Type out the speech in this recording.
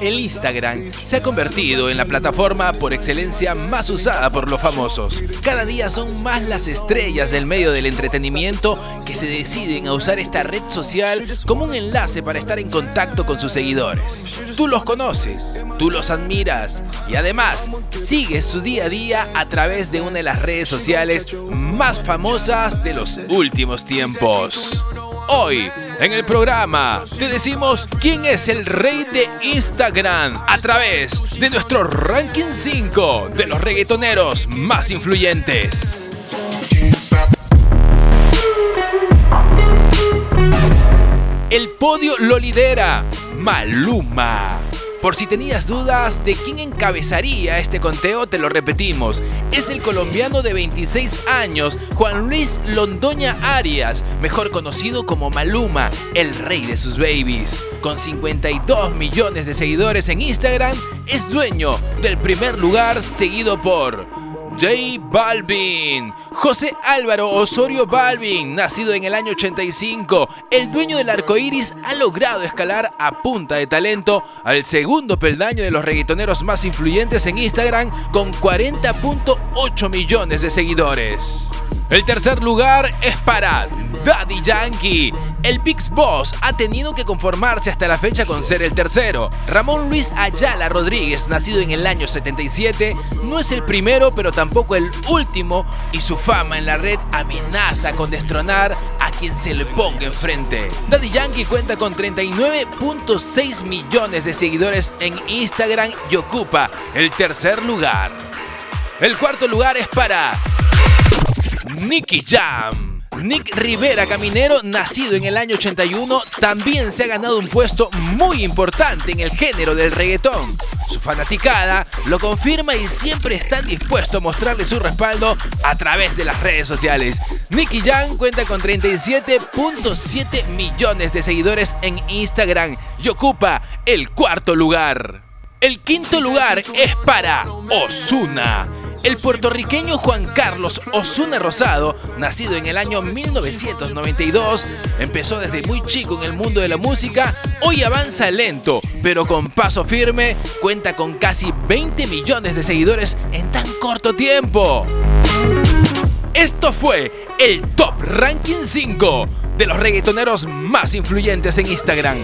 El Instagram se ha convertido en la plataforma por excelencia más usada por los famosos. Cada día son más las estrellas del medio del entretenimiento que se deciden a usar esta red social como un enlace para estar en contacto con sus seguidores. Tú los conoces, tú los admiras y además sigues su día a día a través de una de las redes sociales más famosas de los últimos tiempos. Hoy, en el programa, te decimos quién es el rey de Instagram a través de nuestro ranking 5 de los reggaetoneros más influyentes. El podio lo lidera Maluma. Por si tenías dudas de quién encabezaría este conteo, te lo repetimos. Es el colombiano de 26 años, Juan Luis Londoña Arias, mejor conocido como Maluma, el rey de sus babies. Con 52 millones de seguidores en Instagram, es dueño del primer lugar seguido por J Balvin. José Álvaro Osorio Balvin, nacido en el año 85, el dueño del arco iris, ha logrado escalar a punta de talento al segundo peldaño de los reggaetoneros más influyentes en Instagram con 40.8 millones de seguidores. El tercer lugar es para Daddy Yankee. El Big Boss ha tenido que conformarse hasta la fecha con ser el tercero. Ramón Luis Ayala Rodríguez, nacido en el año 77, no es el primero pero tampoco el último y su fama en la red amenaza con destronar a quien se le ponga enfrente. Daddy Yankee cuenta con 39.6 millones de seguidores en Instagram y ocupa el tercer lugar. El cuarto lugar es para Nicky Jam. Nick Rivera Caminero, nacido en el año 81, también se ha ganado un puesto muy importante en el género del reggaetón. Su fanaticada lo confirma y siempre está dispuesto a mostrarle su respaldo a través de las redes sociales. Nicky Jam cuenta con 37.7 millones de seguidores en Instagram y ocupa el cuarto lugar. El quinto lugar es para Osuna. El puertorriqueño Juan Carlos Osuna Rosado, nacido en el año 1992, empezó desde muy chico en el mundo de la música, hoy avanza lento, pero con paso firme, cuenta con casi 20 millones de seguidores en tan corto tiempo. Esto fue el Top Ranking 5 de los reggaetoneros más influyentes en Instagram.